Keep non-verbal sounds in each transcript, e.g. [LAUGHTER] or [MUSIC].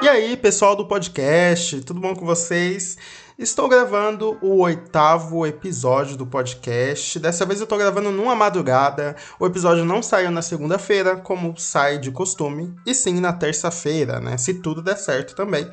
E aí, pessoal do podcast, tudo bom com vocês? Estou gravando o oitavo episódio do podcast. Dessa vez eu estou gravando numa madrugada. O episódio não saiu na segunda-feira, como sai de costume, e sim na terça-feira, né? Se tudo der certo também.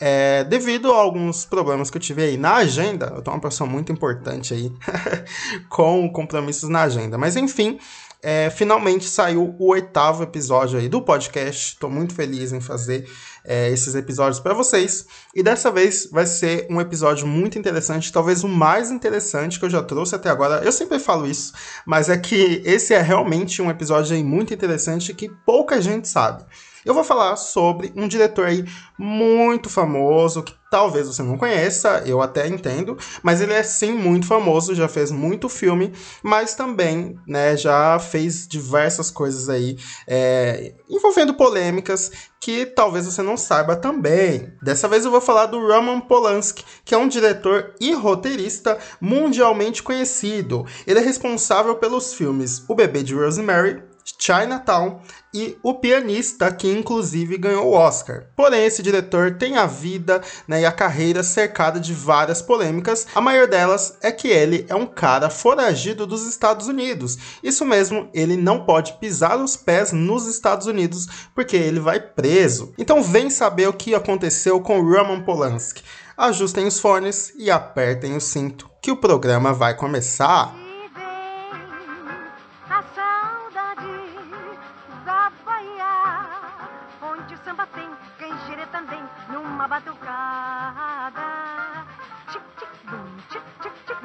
É, devido a alguns problemas que eu tive aí na agenda, eu tô uma pessoa muito importante aí, [LAUGHS] com compromissos na agenda. Mas enfim, é, finalmente saiu o oitavo episódio aí do podcast. Estou muito feliz em fazer é, esses episódios para vocês. E dessa vez vai ser um episódio muito interessante, talvez o mais interessante que eu já trouxe até agora. Eu sempre falo isso, mas é que esse é realmente um episódio aí muito interessante que pouca gente sabe. Eu vou falar sobre um diretor aí muito famoso, que talvez você não conheça, eu até entendo, mas ele é sim muito famoso, já fez muito filme, mas também, né, já fez diversas coisas aí é, envolvendo polêmicas que talvez você não saiba também. Dessa vez eu vou falar do Roman Polanski, que é um diretor e roteirista mundialmente conhecido. Ele é responsável pelos filmes O Bebê de Rosemary, Chinatown e O Pianista, que inclusive ganhou o Oscar. Porém, esse diretor tem a vida né, e a carreira cercada de várias polêmicas. A maior delas é que ele é um cara foragido dos Estados Unidos. Isso mesmo, ele não pode pisar os pés nos Estados Unidos porque ele vai preso. Então vem saber o que aconteceu com Roman Polanski. Ajustem os fones e apertem o cinto que o programa vai começar.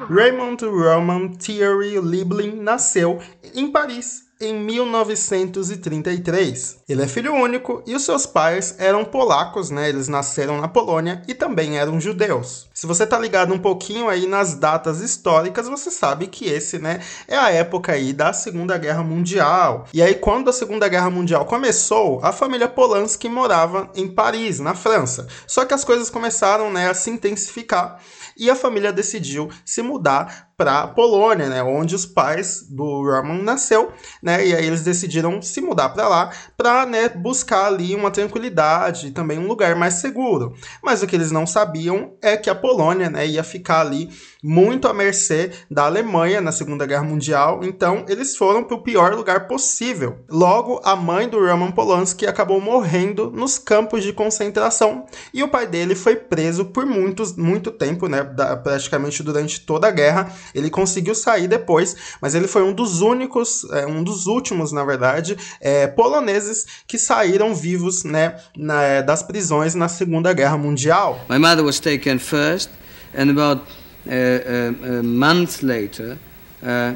Raymond Roman Thierry Liebling nasceu em Paris em 1933. Ele é filho único e os seus pais eram polacos, né? Eles nasceram na Polônia e também eram judeus. Se você tá ligado um pouquinho aí nas datas históricas, você sabe que esse, né, é a época aí da Segunda Guerra Mundial. E aí quando a Segunda Guerra Mundial começou, a família Polanski morava em Paris, na França. Só que as coisas começaram, né, a se intensificar e a família decidiu se mudar para Polônia, né, onde os pais do Roman nasceu, né, e aí eles decidiram se mudar para lá para né, buscar ali uma tranquilidade e também um lugar mais seguro. Mas o que eles não sabiam é que a Polônia, né, ia ficar ali muito à mercê da Alemanha na Segunda Guerra Mundial, então eles foram para o pior lugar possível. Logo, a mãe do Roman Polanski acabou morrendo nos campos de concentração e o pai dele foi preso por muitos, muito tempo, né, da, praticamente durante toda a guerra. Ele conseguiu sair depois, mas ele foi um dos únicos, é, um dos últimos, na verdade, é, poloneses que saíram vivos, né, na, das prisões na Segunda Guerra Mundial. My mother was taken first, and about a month later, uh,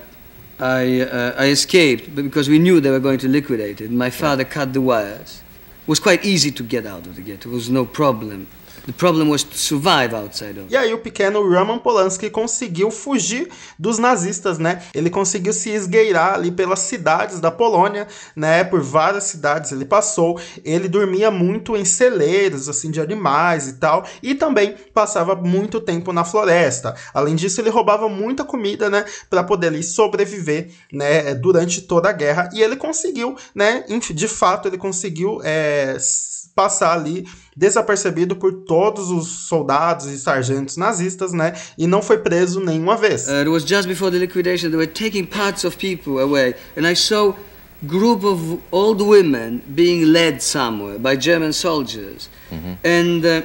I, uh, I escaped because we knew they were going to liquidate it. My father cut the wires. It was quite easy to get out of the ghetto. It was no problem. The problem was to survive outside of. E aí o pequeno Roman Polanski conseguiu fugir dos nazistas, né? Ele conseguiu se esgueirar ali pelas cidades da Polônia, né? Por várias cidades ele passou. Ele dormia muito em celeiros, assim, de animais e tal. E também passava muito tempo na floresta. Além disso, ele roubava muita comida, né? Para poder ali sobreviver, né? Durante toda a guerra. E ele conseguiu, né? De fato, ele conseguiu é, passar ali desapercebido por todos os soldados e sargentos nazistas, né? E não foi preso nenhuma vez. Uh, it was just before the liquidation they were taking parts of people away and I saw group of old women being led somewhere by German soldiers. Mm -hmm. And uh,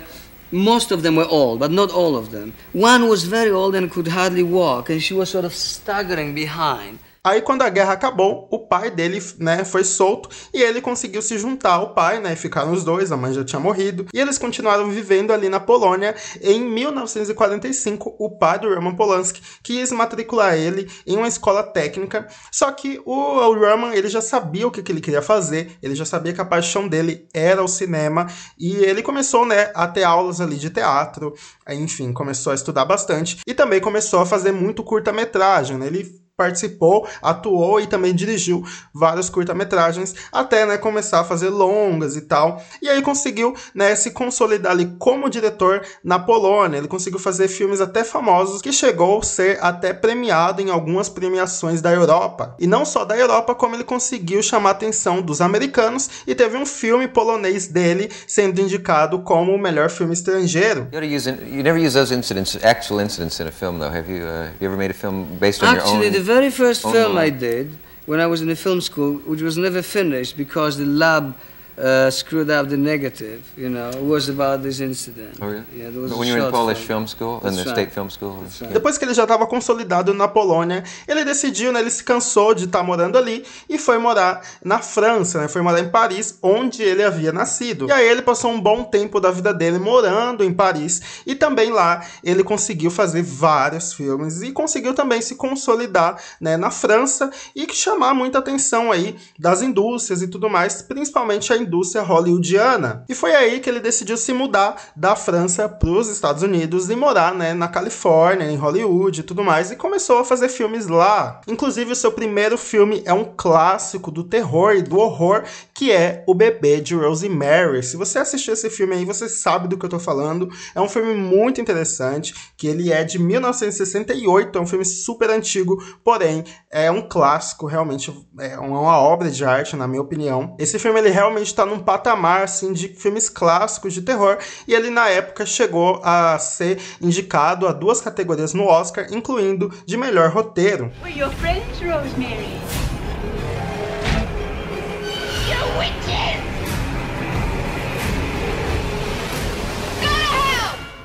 most of them were old, but not all of them. One was very old and could hardly walk and she was sort of staggering behind. Aí quando a guerra acabou, o pai dele, né, foi solto e ele conseguiu se juntar ao pai, né, ficaram os dois, a mãe já tinha morrido, e eles continuaram vivendo ali na Polônia. Em 1945, o pai do Roman Polanski quis matricular ele em uma escola técnica, só que o, o Roman, ele já sabia o que, que ele queria fazer, ele já sabia que a paixão dele era o cinema, e ele começou, né, a ter aulas ali de teatro, enfim, começou a estudar bastante, e também começou a fazer muito curta-metragem, né, ele participou, atuou e também dirigiu vários curta-metragens, até né, começar a fazer longas e tal. E aí conseguiu né, se consolidar ali como diretor na Polônia. Ele conseguiu fazer filmes até famosos, que chegou a ser até premiado em algumas premiações da Europa. E não só da Europa, como ele conseguiu chamar a atenção dos americanos e teve um filme polonês dele sendo indicado como o melhor filme estrangeiro. You, use, you never use those incidents, actual incidents in a film, though. Have you, uh, have you ever made a film based on Actually, your own? The very first film oh I did when I was in the film school, which was never finished because the lab uh, screwed up the negative, you know, was about this incident. Oh, yeah? Yeah, there was But when you were in Polish film. film school, in the right. state film school? That's right. Depois que ele já estava consolidado na Polônia, ele decidiu, né, ele se cansou de estar morando ali e foi morar na França, né, foi morar em Paris, onde ele havia nascido. E aí ele passou um bom tempo da vida dele morando em Paris e também lá ele conseguiu fazer vários filmes e conseguiu também se consolidar, né, na França e chamar muita atenção aí das indústrias e tudo mais, principalmente a indústria hollywoodiana. E foi aí que ele decidiu se mudar da França para os Estados Unidos e morar, né, na Califórnia, em Hollywood e tudo mais, e começou a fazer filmes lá. Inclusive, o seu primeiro filme é um clássico do terror e do horror, que é O Bebê de Rosemary. Se você assistiu esse filme aí, você sabe do que eu tô falando. É um filme muito interessante, que ele é de 1968, é um filme super antigo, porém é um clássico, realmente é uma obra de arte, na minha opinião. Esse filme ele realmente está num patamar assim de filmes clássicos de terror e ele na época chegou a ser indicado a duas categorias no Oscar, incluindo de melhor roteiro. We're your friends, Rosemary.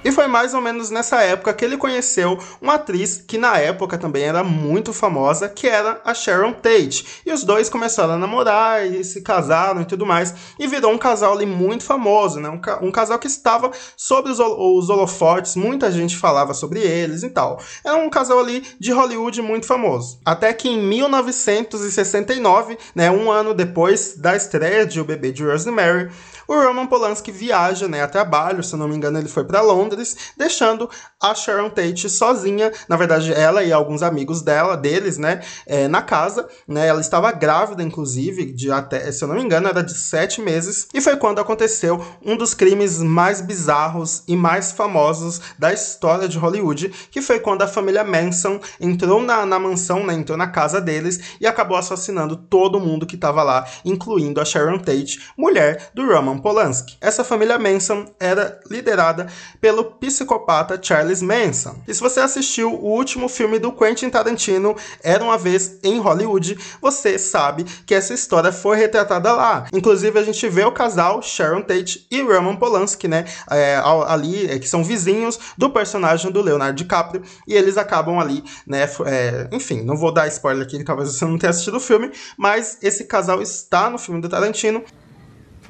E foi mais ou menos nessa época que ele conheceu uma atriz que na época também era muito famosa, que era a Sharon Tate. E os dois começaram a namorar e se casaram e tudo mais. E virou um casal ali muito famoso, né? Um, ca- um casal que estava sobre os, os holofotes, muita gente falava sobre eles e tal. Era um casal ali de Hollywood muito famoso. Até que em 1969, né, um ano depois da estreia de O Bebê de Rosemary, o Roman Polanski viaja, né, a trabalho, se eu não me engano, ele foi para Londres, deixando a Sharon Tate sozinha, na verdade, ela e alguns amigos dela, deles, né, é, na casa, né, ela estava grávida, inclusive, de até, se eu não me engano, era de sete meses, e foi quando aconteceu um dos crimes mais bizarros e mais famosos da história de Hollywood, que foi quando a família Manson entrou na, na mansão, né, entrou na casa deles e acabou assassinando todo mundo que estava lá, incluindo a Sharon Tate, mulher do Roman Polanski. Essa família Manson era liderada pelo psicopata Charles Manson. E se você assistiu o último filme do Quentin Tarantino, Era uma vez em Hollywood, você sabe que essa história foi retratada lá. Inclusive a gente vê o casal Sharon Tate e Roman Polanski, né, é, ali é, que são vizinhos do personagem do Leonardo DiCaprio e eles acabam ali, né, é, enfim, não vou dar spoiler aqui, talvez você não tenha assistido o filme, mas esse casal está no filme do Tarantino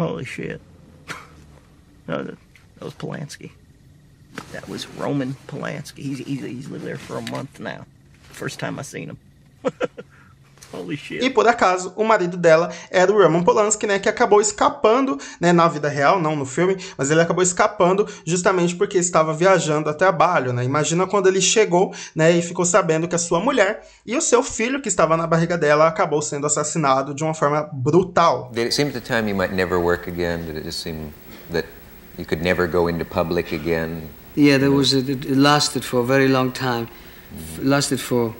Holy shit. [LAUGHS] That was Polanski. That was Roman Polanski. He's, he's, he's lived there for a month now. First time I seen him. [LAUGHS] Holy shit. E por acaso, o marido dela era o Roman Polanski, né, que acabou escapando, né, na vida real, não no filme, mas ele acabou escapando justamente porque estava viajando a trabalho, né? Imagina quando ele chegou, né, e ficou sabendo que a sua mulher e o seu filho que estava na barriga dela acabou sendo assassinado de uma forma brutal. Did it seem at the time you might never work again? Did it just seem that you could never go into public again? Yeah, there was a, it it lasted for a very long time. F- lasted for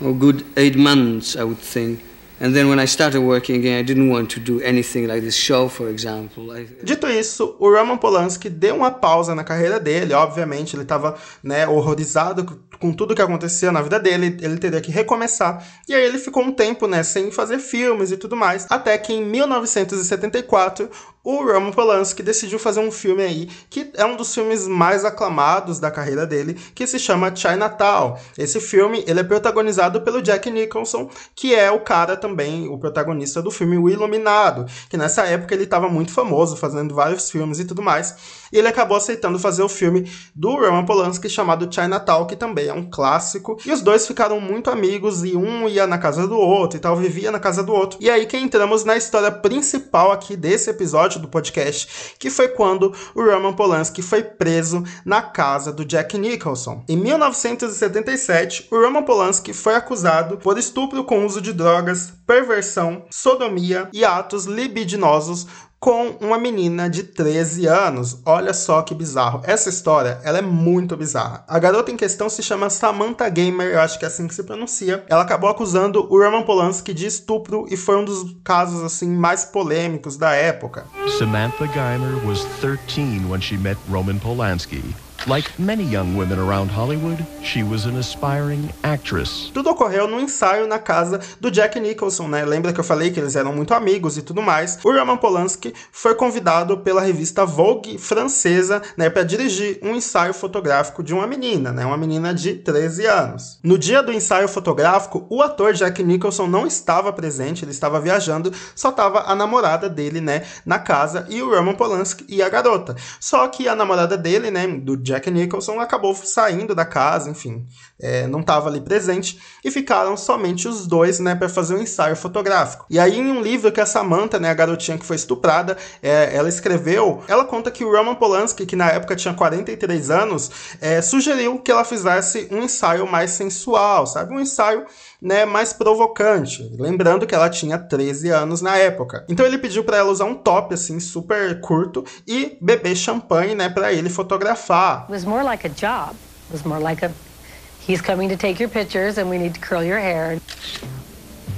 a good eight months, I would think. And then when I started working again, I didn't want to do anything like this show, for example. I, Dito isso, o Roman Polanski deu uma pausa na carreira dele, obviamente, ele estava né, horrorizado com tudo que acontecia na vida dele, ele teria que recomeçar. E aí ele ficou um tempo né, sem fazer filmes e tudo mais, até que em 1974 o Roman Polanski decidiu fazer um filme aí que é um dos filmes mais aclamados da carreira dele, que se chama Chinatown. Esse filme ele é protagonizado pelo Jack Nicholson, que é o cara também, o protagonista do filme O Iluminado, que nessa época ele estava muito famoso, fazendo vários filmes e tudo mais. E ele acabou aceitando fazer o filme do Roman Polanski chamado Chinatown, que também é um clássico. E os dois ficaram muito amigos e um ia na casa do outro e tal, vivia na casa do outro. E aí que entramos na história principal aqui desse episódio, episódio do podcast, que foi quando o Roman Polanski foi preso na casa do Jack Nicholson. Em 1977, o Roman Polanski foi acusado por estupro com uso de drogas, perversão, sodomia e atos libidinosos com uma menina de 13 anos. Olha só que bizarro. Essa história, ela é muito bizarra. A garota em questão se chama Samantha Gamer, eu acho que é assim que se pronuncia. Ela acabou acusando o Roman Polanski de estupro e foi um dos casos assim mais polêmicos da época. Samantha Geimer was 13 when she met Roman Polanski. Like many young women around Hollywood, she was an aspiring actress. Tudo ocorreu no ensaio na casa do Jack Nicholson, né? Lembra que eu falei que eles eram muito amigos e tudo mais? O Roman Polanski foi convidado pela revista Vogue francesa, né, para dirigir um ensaio fotográfico de uma menina, né? Uma menina de 13 anos. No dia do ensaio fotográfico, o ator Jack Nicholson não estava presente, ele estava viajando, só estava a namorada dele, né, na casa e o Roman Polanski e a garota. Só que a namorada dele, né, do Nicholson acabou saindo da casa, enfim, é, não estava ali presente e ficaram somente os dois, né, para fazer um ensaio fotográfico. E aí, em um livro que a Samantha, né, a garotinha que foi estuprada, é, ela escreveu, ela conta que o Roman Polanski, que na época tinha 43 anos, é, sugeriu que ela fizesse um ensaio mais sensual, sabe, um ensaio né, mais provocante. Lembrando que ela tinha 13 anos na época. Então ele pediu para ela usar um top assim super curto e beber champanhe, né, para ele fotografar. It was more like a job. It was more like a he's coming to take your pictures and we need to curl your hair.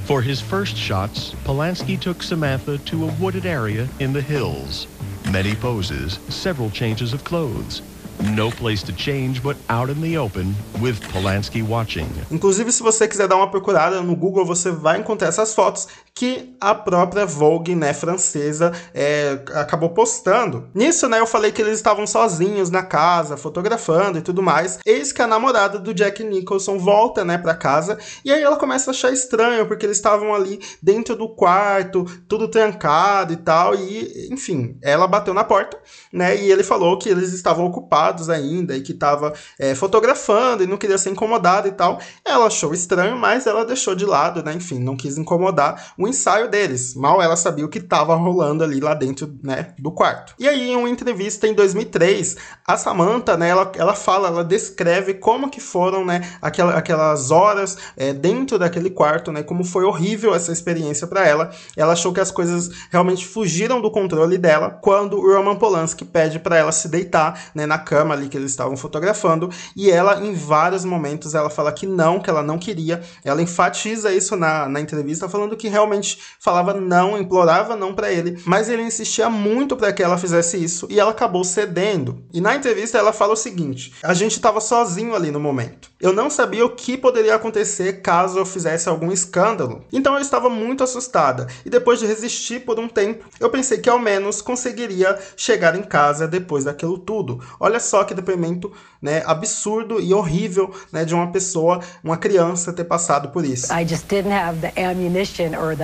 For his first shots, Polanski took Samantha to a wooded area in the hills. Many poses, several changes of clothes. No place to change but out in the open with Polanski watching. Inclusive, se você quiser dar uma procurada no Google, você vai encontrar essas fotos que a própria Vogue, né, francesa, é, acabou postando. Nisso, né, eu falei que eles estavam sozinhos na casa, fotografando e tudo mais. Eis que a namorada do Jack Nicholson volta, né, para casa e aí ela começa a achar estranho porque eles estavam ali dentro do quarto, tudo trancado e tal e, enfim, ela bateu na porta, né, e ele falou que eles estavam ocupados ainda e que estava é, fotografando e não queria ser incomodado e tal. Ela achou estranho, mas ela deixou de lado, né, enfim, não quis incomodar o ensaio deles. Mal ela sabia o que estava rolando ali lá dentro, né, do quarto. E aí, em uma entrevista em 2003, a Samantha, né, ela, ela fala, ela descreve como que foram, né, aquela, aquelas horas é, dentro daquele quarto, né, como foi horrível essa experiência para ela. Ela achou que as coisas realmente fugiram do controle dela quando o Roman Polanski pede para ela se deitar, né, na cama ali que eles estavam fotografando, e ela, em vários momentos, ela fala que não, que ela não queria. Ela enfatiza isso na, na entrevista, falando que realmente falava não, implorava não para ele, mas ele insistia muito para que ela fizesse isso e ela acabou cedendo. E na entrevista ela fala o seguinte: a gente estava sozinho ali no momento. Eu não sabia o que poderia acontecer caso eu fizesse algum escândalo. Então eu estava muito assustada e depois de resistir por um tempo, eu pensei que ao menos conseguiria chegar em casa depois daquilo tudo. Olha só que depoimento, né, absurdo e horrível, né, de uma pessoa, uma criança ter passado por isso. I just didn't have the ammunition or the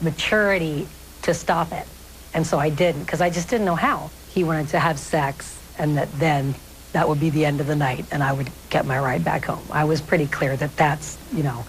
maturity to stop it. And so I didn't because I just didn't know how. He wanted to have sex and that then that would be the end of the night and I would get my ride back home. I was pretty clear that that's, you know,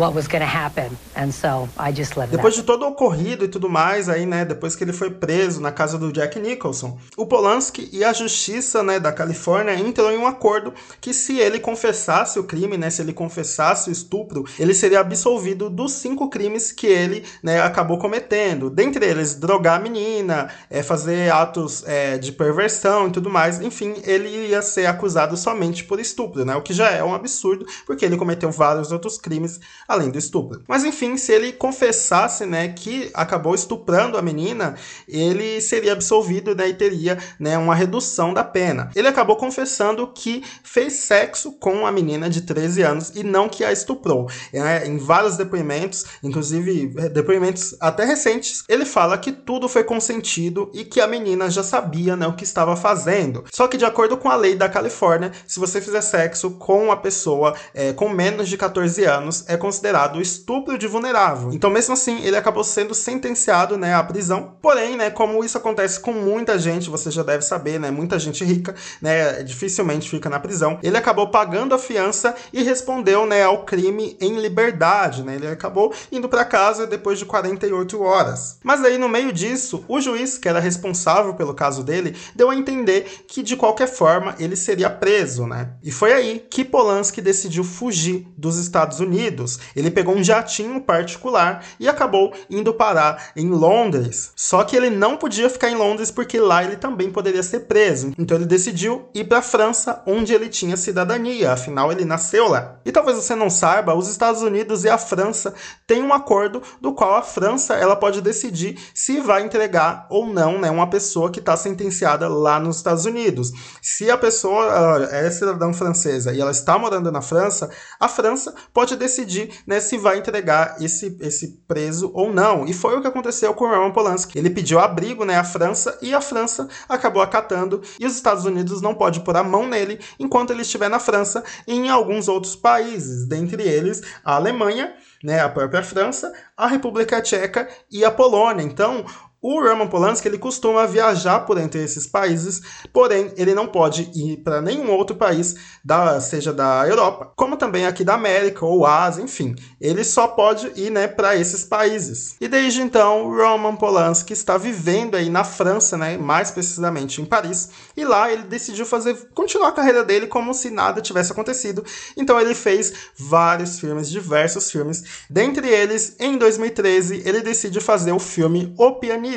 what was going to happen. And so I just let Depois de todo o ocorrido e tudo mais, aí, né, depois que ele foi preso na casa do Jack Nicholson, o Polanski e a justiça, né, da Califórnia entrou em um acordo que se ele confessasse o crime, né, se ele confessasse o estupro, ele seria absolvido dos cinco crimes que ele, né, acabou cometendo. Dentre eles, drogar a menina, é, fazer atos é, de perversão e tudo mais. Enfim, ele ia ser acusado somente por estupro, né, o que já é um absurdo, porque ele cometeu vários outros crimes além do estupro. Mas enfim, se ele confessasse, né, que acabou estuprando a menina, ele seria absolvido, né, e teria, né, uma redução da pena. Ele acabou confessando que fez sexo com a menina de 13 anos e não que a estuprou. É, em vários depoimentos, inclusive é, depoimentos até recentes, ele fala que tudo foi consentido e que a menina já sabia, né, o que estava fazendo. Só que de acordo com a lei da Califórnia, se você fizer sexo com uma pessoa é, com menos de 14 anos, é considerado considerado estupro de vulnerável. Então, mesmo assim, ele acabou sendo sentenciado, né, à prisão. Porém, né, como isso acontece com muita gente, você já deve saber, né, muita gente rica, né, dificilmente fica na prisão. Ele acabou pagando a fiança e respondeu, né, ao crime em liberdade, né? Ele acabou indo para casa depois de 48 horas. Mas aí no meio disso, o juiz que era responsável pelo caso dele deu a entender que de qualquer forma ele seria preso, né? E foi aí que Polanski decidiu fugir dos Estados Unidos. Ele pegou um jatinho particular e acabou indo parar em Londres. Só que ele não podia ficar em Londres porque lá ele também poderia ser preso. Então ele decidiu ir para a França, onde ele tinha cidadania, afinal ele nasceu lá. E talvez você não saiba, os Estados Unidos e a França têm um acordo do qual a França ela pode decidir se vai entregar ou não né, uma pessoa que está sentenciada lá nos Estados Unidos. Se a pessoa é cidadã francesa e ela está morando na França, a França pode decidir né, se vai entregar esse, esse preso ou não. E foi o que aconteceu com Roman Polanski. Ele pediu abrigo né, à França e a França acabou acatando e os Estados Unidos não pode pôr a mão nele enquanto ele estiver na França e em alguns outros países, dentre eles a Alemanha, né, a própria França, a República Tcheca e a Polônia. Então, o Roman Polanski ele costuma viajar por entre esses países, porém ele não pode ir para nenhum outro país, da, seja da Europa, como também aqui da América ou Ásia, enfim. Ele só pode ir né, para esses países. E desde então, Roman Polanski está vivendo aí na França, né, mais precisamente em Paris, e lá ele decidiu fazer continuar a carreira dele como se nada tivesse acontecido. Então ele fez vários filmes, diversos filmes. Dentre eles, em 2013, ele decide fazer o filme O Pianista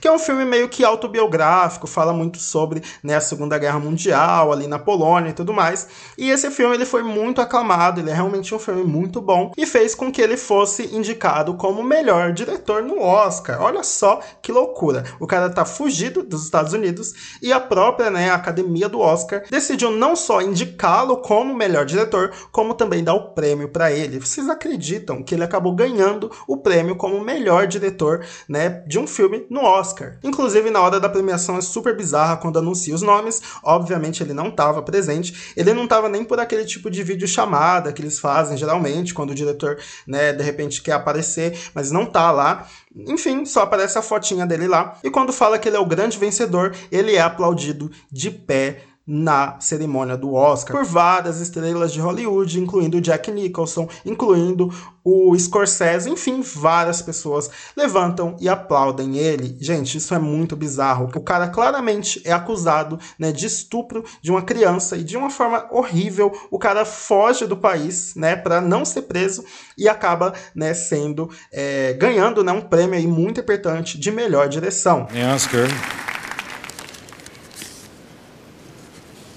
que é um filme meio que autobiográfico, fala muito sobre né, a Segunda Guerra Mundial, ali na Polônia e tudo mais. E esse filme ele foi muito aclamado, ele é realmente um filme muito bom e fez com que ele fosse indicado como melhor diretor no Oscar. Olha só que loucura. O cara tá fugido dos Estados Unidos e a própria né, academia do Oscar decidiu não só indicá-lo como melhor diretor, como também dar o prêmio para ele. Vocês acreditam que ele acabou ganhando o prêmio como melhor diretor né, de um filme filme no Oscar. Inclusive, na hora da premiação é super bizarra quando anuncia os nomes. Obviamente, ele não estava presente. Ele não estava nem por aquele tipo de vídeo chamada que eles fazem geralmente, quando o diretor, né, de repente quer aparecer, mas não tá lá. Enfim, só aparece a fotinha dele lá. E quando fala que ele é o grande vencedor, ele é aplaudido de pé na cerimônia do Oscar por várias estrelas de Hollywood, incluindo Jack Nicholson, incluindo o Scorsese, enfim, várias pessoas levantam e aplaudem ele. Gente, isso é muito bizarro. O cara claramente é acusado né, de estupro de uma criança e de uma forma horrível. O cara foge do país, né, para não ser preso e acaba, né, sendo é, ganhando, né, um prêmio aí muito importante de melhor direção. Oscar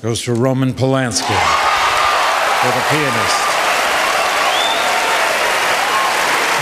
goes to Roman Polanski for the pianist.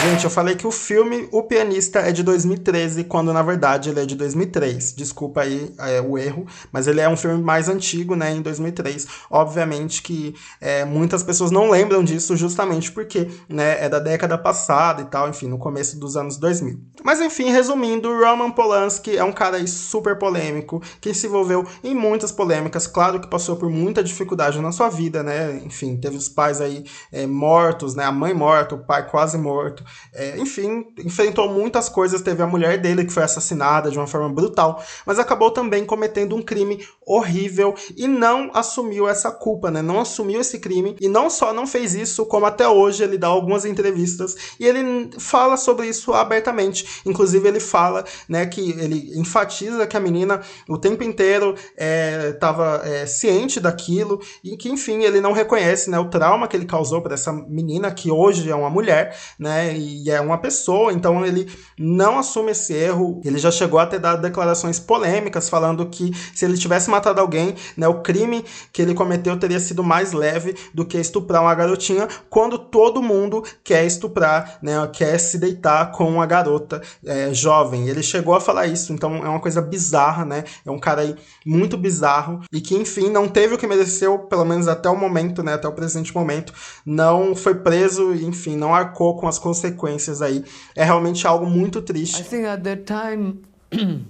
Gente, eu falei que o filme O Pianista é de 2013, quando na verdade ele é de 2003. Desculpa aí é, o erro, mas ele é um filme mais antigo, né, em 2003. Obviamente que é, muitas pessoas não lembram disso justamente porque, né, é da década passada e tal, enfim, no começo dos anos 2000. Mas enfim, resumindo, Roman Polanski é um cara aí super polêmico, que se envolveu em muitas polêmicas, claro que passou por muita dificuldade na sua vida, né, enfim, teve os pais aí é, mortos, né, a mãe morta, o pai quase morto, é, enfim, enfrentou muitas coisas. Teve a mulher dele que foi assassinada de uma forma brutal, mas acabou também cometendo um crime horrível e não assumiu essa culpa, né? Não assumiu esse crime e não só não fez isso, como até hoje ele dá algumas entrevistas e ele fala sobre isso abertamente. Inclusive ele fala, né, que ele enfatiza que a menina o tempo inteiro estava é, é, ciente daquilo e que enfim ele não reconhece, né, o trauma que ele causou para essa menina que hoje é uma mulher, né? e é uma pessoa, então ele não assume esse erro. Ele já chegou a ter dado declarações polêmicas falando que se ele tivesse matado alguém, né, o crime que ele cometeu teria sido mais leve do que estuprar uma garotinha, quando todo mundo quer estuprar, né, quer se deitar com uma garota é, jovem. Ele chegou a falar isso, então é uma coisa bizarra, né? É um cara aí muito bizarro e que, enfim, não teve o que mereceu, pelo menos até o momento, né, até o presente momento, não foi preso, enfim, não arcou com as consequências consequências aí. É realmente algo muito triste. I think at that time [CLEARS THROAT]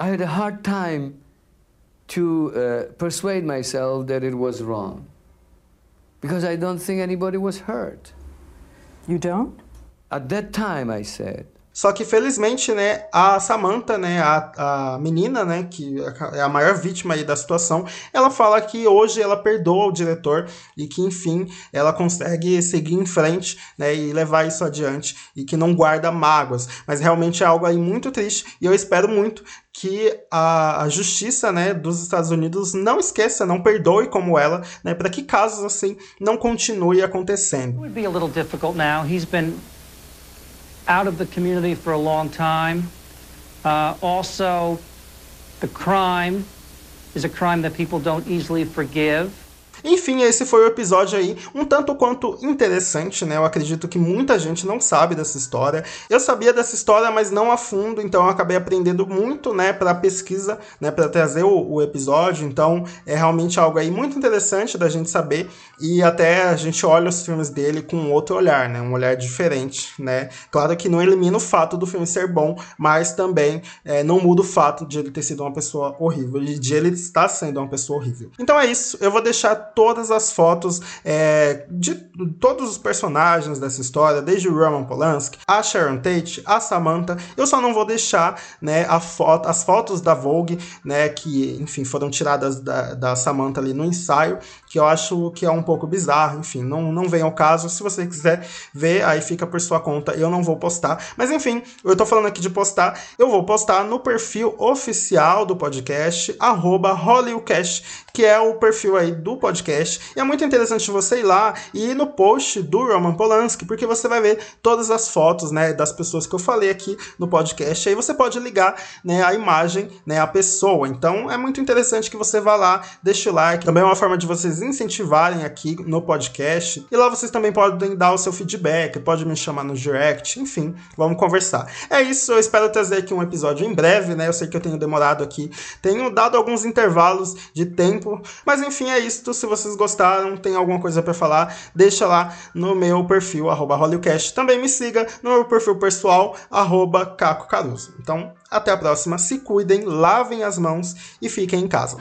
I had a hard time to uh, persuade myself that it was wrong. Because I don't think anybody was hurt. You don't? At that time, I said. Só que felizmente, né, a Samantha, né, a, a menina, né, que é a maior vítima aí da situação, ela fala que hoje ela perdoa o diretor e que, enfim, ela consegue seguir em frente, né, e levar isso adiante e que não guarda mágoas. Mas realmente é algo aí muito triste e eu espero muito que a, a justiça, né, dos Estados Unidos não esqueça, não perdoe como ela, né, para que casos assim não continue acontecendo. It would be a out of the community for a long time. Uh, also, the crime is a crime that people don't easily forgive. Enfim, esse foi o episódio aí, um tanto quanto interessante, né? Eu acredito que muita gente não sabe dessa história. Eu sabia dessa história, mas não a fundo, então eu acabei aprendendo muito, né, para pesquisa, né, para trazer o, o, episódio. Então, é realmente algo aí muito interessante da gente saber e até a gente olha os filmes dele com outro olhar, né? Um olhar diferente, né? Claro que não elimina o fato do filme ser bom, mas também é, não muda o fato de ele ter sido uma pessoa horrível de ele estar sendo uma pessoa horrível. Então é isso, eu vou deixar todas as fotos é, de todos os personagens dessa história, desde o Roman Polanski, a Sharon Tate, a Samantha. Eu só não vou deixar né, a foto, as fotos da Vogue, né, que enfim foram tiradas da, da Samantha ali no ensaio, que eu acho que é um pouco bizarro. Enfim, não, não vem ao caso. Se você quiser ver, aí fica por sua conta. Eu não vou postar. Mas enfim, eu tô falando aqui de postar. Eu vou postar no perfil oficial do podcast, arroba que é o perfil aí do podcast. E é muito interessante você ir lá e ir no post do Roman Polanski, porque você vai ver todas as fotos, né, das pessoas que eu falei aqui no podcast. Aí você pode ligar, né, a imagem, né, a pessoa. Então é muito interessante que você vá lá, deixe o like. Também é uma forma de vocês incentivarem aqui no podcast. E lá vocês também podem dar o seu feedback, pode me chamar no direct, enfim, vamos conversar. É isso, eu espero trazer aqui um episódio em breve, né? Eu sei que eu tenho demorado aqui, tenho dado alguns intervalos de tempo. Mas enfim, é isso. Se vocês gostaram, tem alguma coisa para falar, deixa lá no meu perfil, arroba. Também me siga no meu perfil pessoal, arroba Caco Caruso. Então, até a próxima. Se cuidem, lavem as mãos e fiquem em casa.